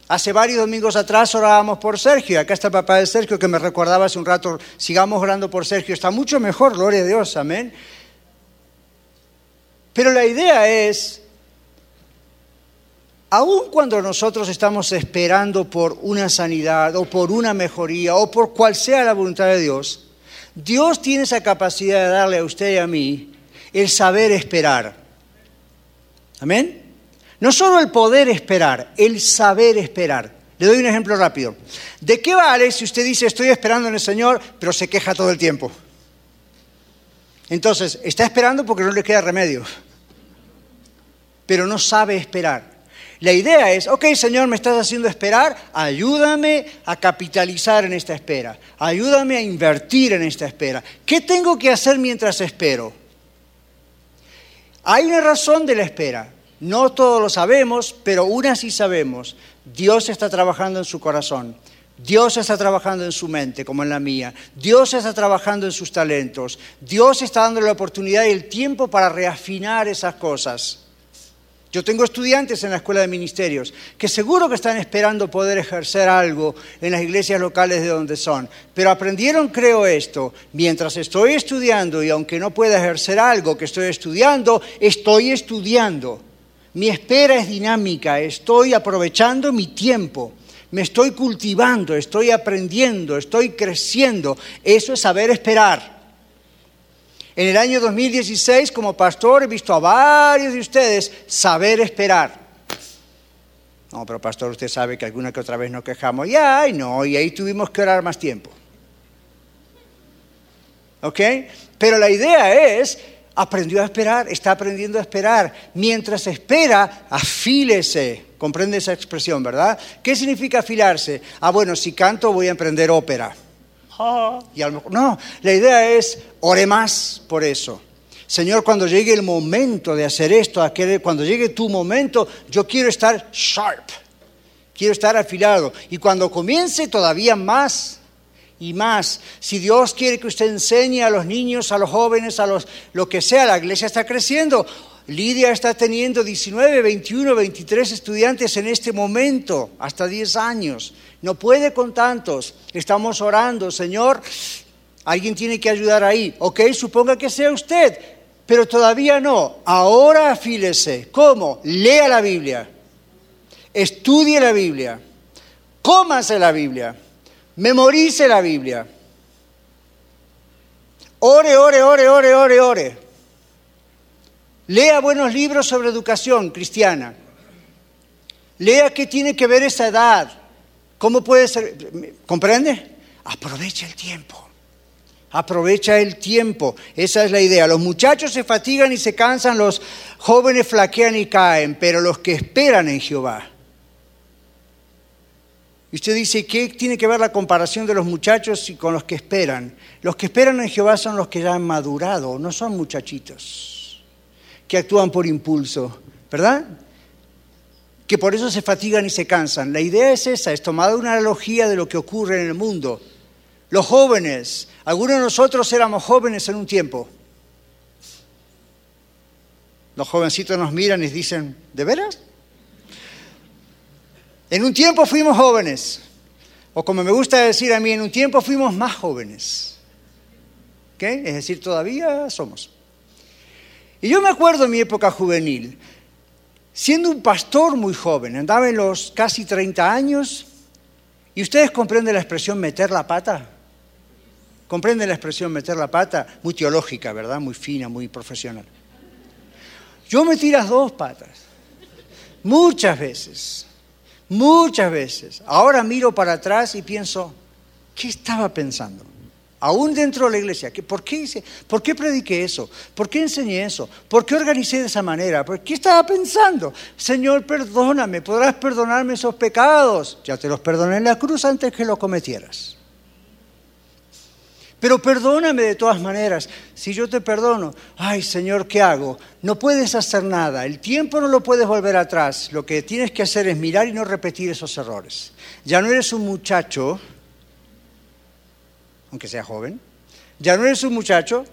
Hace varios domingos atrás orábamos por Sergio. Acá está el papá de Sergio que me recordaba hace un rato. Sigamos orando por Sergio. Está mucho mejor, gloria a Dios, amén. Pero la idea es aun cuando nosotros estamos esperando por una sanidad o por una mejoría o por cual sea la voluntad de Dios, Dios tiene esa capacidad de darle a usted y a mí el saber esperar. Amén. No solo el poder esperar, el saber esperar. Le doy un ejemplo rápido. ¿De qué vale si usted dice estoy esperando en el Señor, pero se queja todo el tiempo? Entonces, está esperando porque no le queda remedio, pero no sabe esperar. La idea es, ok Señor, me estás haciendo esperar, ayúdame a capitalizar en esta espera, ayúdame a invertir en esta espera. ¿Qué tengo que hacer mientras espero? Hay una razón de la espera, no todos lo sabemos, pero una sí sabemos, Dios está trabajando en su corazón. Dios está trabajando en su mente, como en la mía. Dios está trabajando en sus talentos. Dios está dando la oportunidad y el tiempo para reafinar esas cosas. Yo tengo estudiantes en la escuela de ministerios que seguro que están esperando poder ejercer algo en las iglesias locales de donde son, pero aprendieron, creo esto, mientras estoy estudiando y aunque no pueda ejercer algo que estoy estudiando, estoy estudiando. Mi espera es dinámica, estoy aprovechando mi tiempo, me estoy cultivando, estoy aprendiendo, estoy creciendo. Eso es saber esperar. En el año 2016, como pastor, he visto a varios de ustedes saber esperar. No, pero pastor, usted sabe que alguna que otra vez nos quejamos. Y ay, no, y ahí tuvimos que orar más tiempo. ¿Ok? Pero la idea es, aprendió a esperar, está aprendiendo a esperar. Mientras espera, afílese. Comprende esa expresión, ¿verdad? ¿Qué significa afilarse? Ah, bueno, si canto voy a emprender ópera. No, la idea es, ore más por eso. Señor, cuando llegue el momento de hacer esto, cuando llegue tu momento, yo quiero estar sharp, quiero estar afilado. Y cuando comience todavía más y más, si Dios quiere que usted enseñe a los niños, a los jóvenes, a los lo que sea, la iglesia está creciendo. Lidia está teniendo 19, 21, 23 estudiantes en este momento, hasta 10 años. No puede con tantos. Estamos orando, Señor, alguien tiene que ayudar ahí. Ok, suponga que sea usted, pero todavía no. Ahora afílese. ¿Cómo? Lea la Biblia. Estudie la Biblia. Cómase la Biblia. Memorice la Biblia. Ore, ore, ore, ore, ore, ore. Lea buenos libros sobre educación cristiana. Lea qué tiene que ver esa edad. ¿Cómo puede ser? ¿Comprende? Aprovecha el tiempo. Aprovecha el tiempo. Esa es la idea. Los muchachos se fatigan y se cansan, los jóvenes flaquean y caen, pero los que esperan en Jehová. Y usted dice, ¿qué tiene que ver la comparación de los muchachos con los que esperan? Los que esperan en Jehová son los que ya han madurado, no son muchachitos que actúan por impulso, ¿verdad? Que por eso se fatigan y se cansan. La idea es esa, es tomar una analogía de lo que ocurre en el mundo. Los jóvenes, algunos de nosotros éramos jóvenes en un tiempo. Los jovencitos nos miran y dicen, ¿de veras? En un tiempo fuimos jóvenes, o como me gusta decir a mí, en un tiempo fuimos más jóvenes. ¿Ok? Es decir, todavía somos. Y yo me acuerdo en mi época juvenil, siendo un pastor muy joven, andaba en los casi 30 años, y ustedes comprenden la expresión meter la pata. ¿Comprenden la expresión meter la pata? Muy teológica, ¿verdad? Muy fina, muy profesional. Yo metí las dos patas, muchas veces, muchas veces. Ahora miro para atrás y pienso, ¿qué estaba pensando? Aún dentro de la iglesia. ¿Por qué, hice, ¿Por qué prediqué eso? ¿Por qué enseñé eso? ¿Por qué organicé de esa manera? ¿Por qué estaba pensando? Señor, perdóname, podrás perdonarme esos pecados. Ya te los perdoné en la cruz antes que lo cometieras. Pero perdóname de todas maneras. Si yo te perdono, ay Señor, ¿qué hago? No puedes hacer nada. El tiempo no lo puedes volver atrás. Lo que tienes que hacer es mirar y no repetir esos errores. Ya no eres un muchacho aunque sea joven. Ya no eres un muchacho,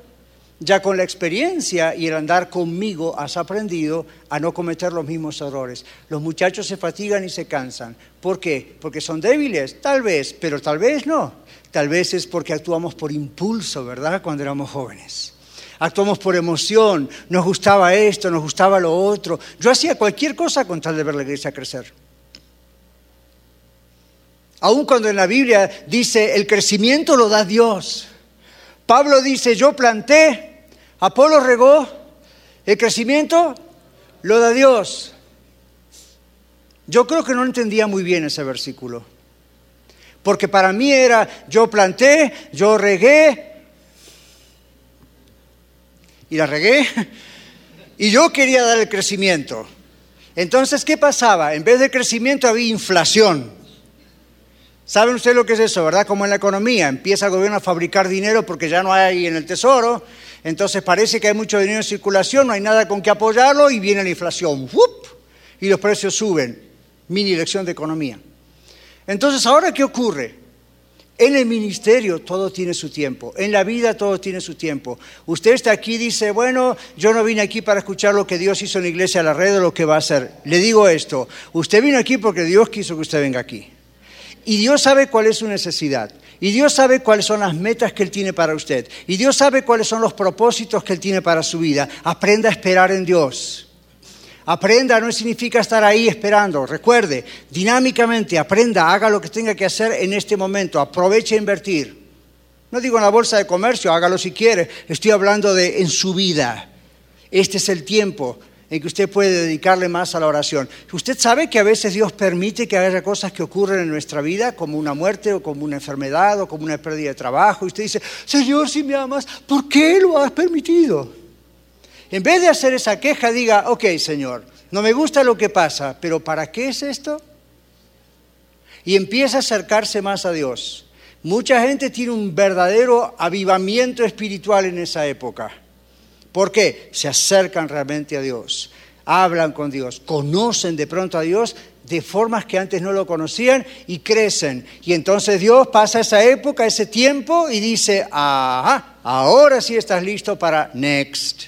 ya con la experiencia y el andar conmigo has aprendido a no cometer los mismos errores. Los muchachos se fatigan y se cansan. ¿Por qué? Porque son débiles, tal vez, pero tal vez no. Tal vez es porque actuamos por impulso, ¿verdad? Cuando éramos jóvenes. Actuamos por emoción, nos gustaba esto, nos gustaba lo otro. Yo hacía cualquier cosa con tal de ver la iglesia crecer. Aun cuando en la Biblia dice el crecimiento lo da Dios. Pablo dice yo planté, Apolo regó, el crecimiento lo da Dios. Yo creo que no entendía muy bien ese versículo. Porque para mí era yo planté, yo regué y la regué y yo quería dar el crecimiento. Entonces, ¿qué pasaba? En vez de crecimiento había inflación. ¿Saben ustedes lo que es eso, verdad? Como en la economía, empieza el gobierno a fabricar dinero porque ya no hay en el tesoro, entonces parece que hay mucho dinero en circulación, no hay nada con que apoyarlo y viene la inflación, y los precios suben. Mini lección de economía. Entonces, ¿ahora qué ocurre? En el ministerio todo tiene su tiempo, en la vida todo tiene su tiempo. Usted está aquí y dice, bueno, yo no vine aquí para escuchar lo que Dios hizo en la iglesia a la red o lo que va a hacer. Le digo esto, usted vino aquí porque Dios quiso que usted venga aquí. Y Dios sabe cuál es su necesidad. Y Dios sabe cuáles son las metas que Él tiene para usted. Y Dios sabe cuáles son los propósitos que Él tiene para su vida. Aprenda a esperar en Dios. Aprenda no significa estar ahí esperando. Recuerde, dinámicamente aprenda, haga lo que tenga que hacer en este momento. Aproveche a invertir. No digo en la bolsa de comercio, hágalo si quiere. Estoy hablando de en su vida. Este es el tiempo en que usted puede dedicarle más a la oración. Usted sabe que a veces Dios permite que haya cosas que ocurren en nuestra vida, como una muerte o como una enfermedad o como una pérdida de trabajo, y usted dice, Señor, si me amas, ¿por qué lo has permitido? En vez de hacer esa queja, diga, ok, Señor, no me gusta lo que pasa, pero ¿para qué es esto? Y empieza a acercarse más a Dios. Mucha gente tiene un verdadero avivamiento espiritual en esa época ¿Por qué? Se acercan realmente a Dios, hablan con Dios, conocen de pronto a Dios de formas que antes no lo conocían y crecen. Y entonces Dios pasa esa época, ese tiempo y dice, ajá, ahora sí estás listo para next.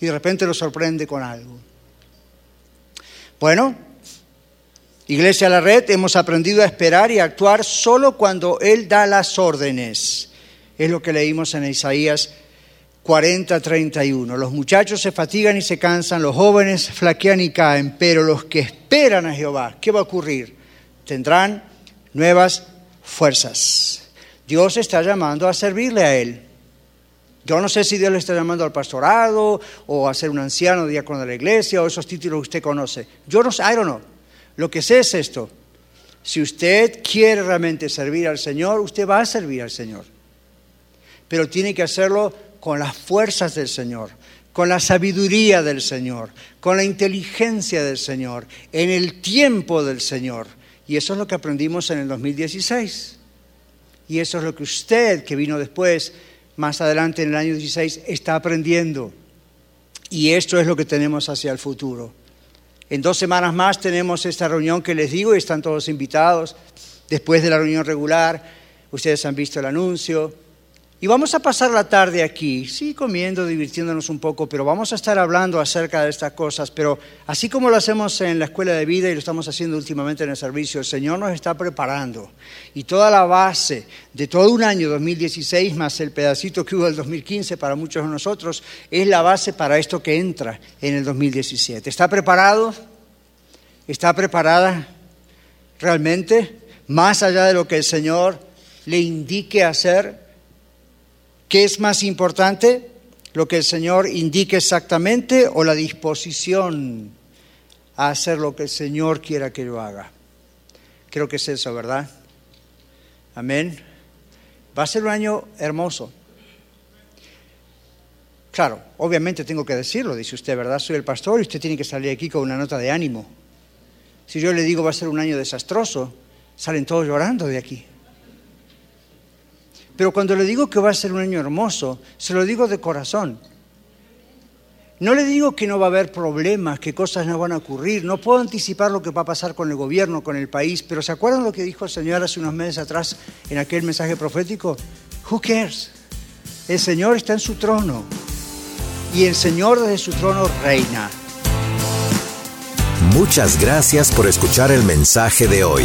Y de repente lo sorprende con algo. Bueno, Iglesia La Red, hemos aprendido a esperar y a actuar solo cuando Él da las órdenes. Es lo que leímos en Isaías 40-31. Los muchachos se fatigan y se cansan, los jóvenes flaquean y caen, pero los que esperan a Jehová, ¿qué va a ocurrir? Tendrán nuevas fuerzas. Dios está llamando a servirle a Él. Yo no sé si Dios le está llamando al pastorado o a ser un anciano, diácono de la iglesia o esos títulos que usted conoce. Yo no sé, I don't know. Lo que sé es esto. Si usted quiere realmente servir al Señor, usted va a servir al Señor. Pero tiene que hacerlo con las fuerzas del Señor, con la sabiduría del Señor, con la inteligencia del Señor, en el tiempo del Señor. Y eso es lo que aprendimos en el 2016. Y eso es lo que usted, que vino después, más adelante en el año 16, está aprendiendo. Y esto es lo que tenemos hacia el futuro. En dos semanas más tenemos esta reunión que les digo y están todos invitados. Después de la reunión regular, ustedes han visto el anuncio. Y vamos a pasar la tarde aquí, sí, comiendo, divirtiéndonos un poco, pero vamos a estar hablando acerca de estas cosas. Pero así como lo hacemos en la escuela de vida y lo estamos haciendo últimamente en el servicio, el Señor nos está preparando. Y toda la base de todo un año 2016, más el pedacito que hubo del 2015 para muchos de nosotros, es la base para esto que entra en el 2017. ¿Está preparado? ¿Está preparada realmente? Más allá de lo que el Señor le indique hacer ¿Qué es más importante? ¿Lo que el Señor indique exactamente o la disposición a hacer lo que el Señor quiera que yo haga? Creo que es eso, ¿verdad? Amén. Va a ser un año hermoso. Claro, obviamente tengo que decirlo, dice usted, ¿verdad? Soy el pastor y usted tiene que salir aquí con una nota de ánimo. Si yo le digo va a ser un año desastroso, salen todos llorando de aquí. Pero cuando le digo que va a ser un año hermoso, se lo digo de corazón. No le digo que no va a haber problemas, que cosas no van a ocurrir. No puedo anticipar lo que va a pasar con el gobierno, con el país, pero ¿se acuerdan lo que dijo el Señor hace unos meses atrás en aquel mensaje profético? Who cares? El Señor está en su trono y el Señor desde su trono reina. Muchas gracias por escuchar el mensaje de hoy.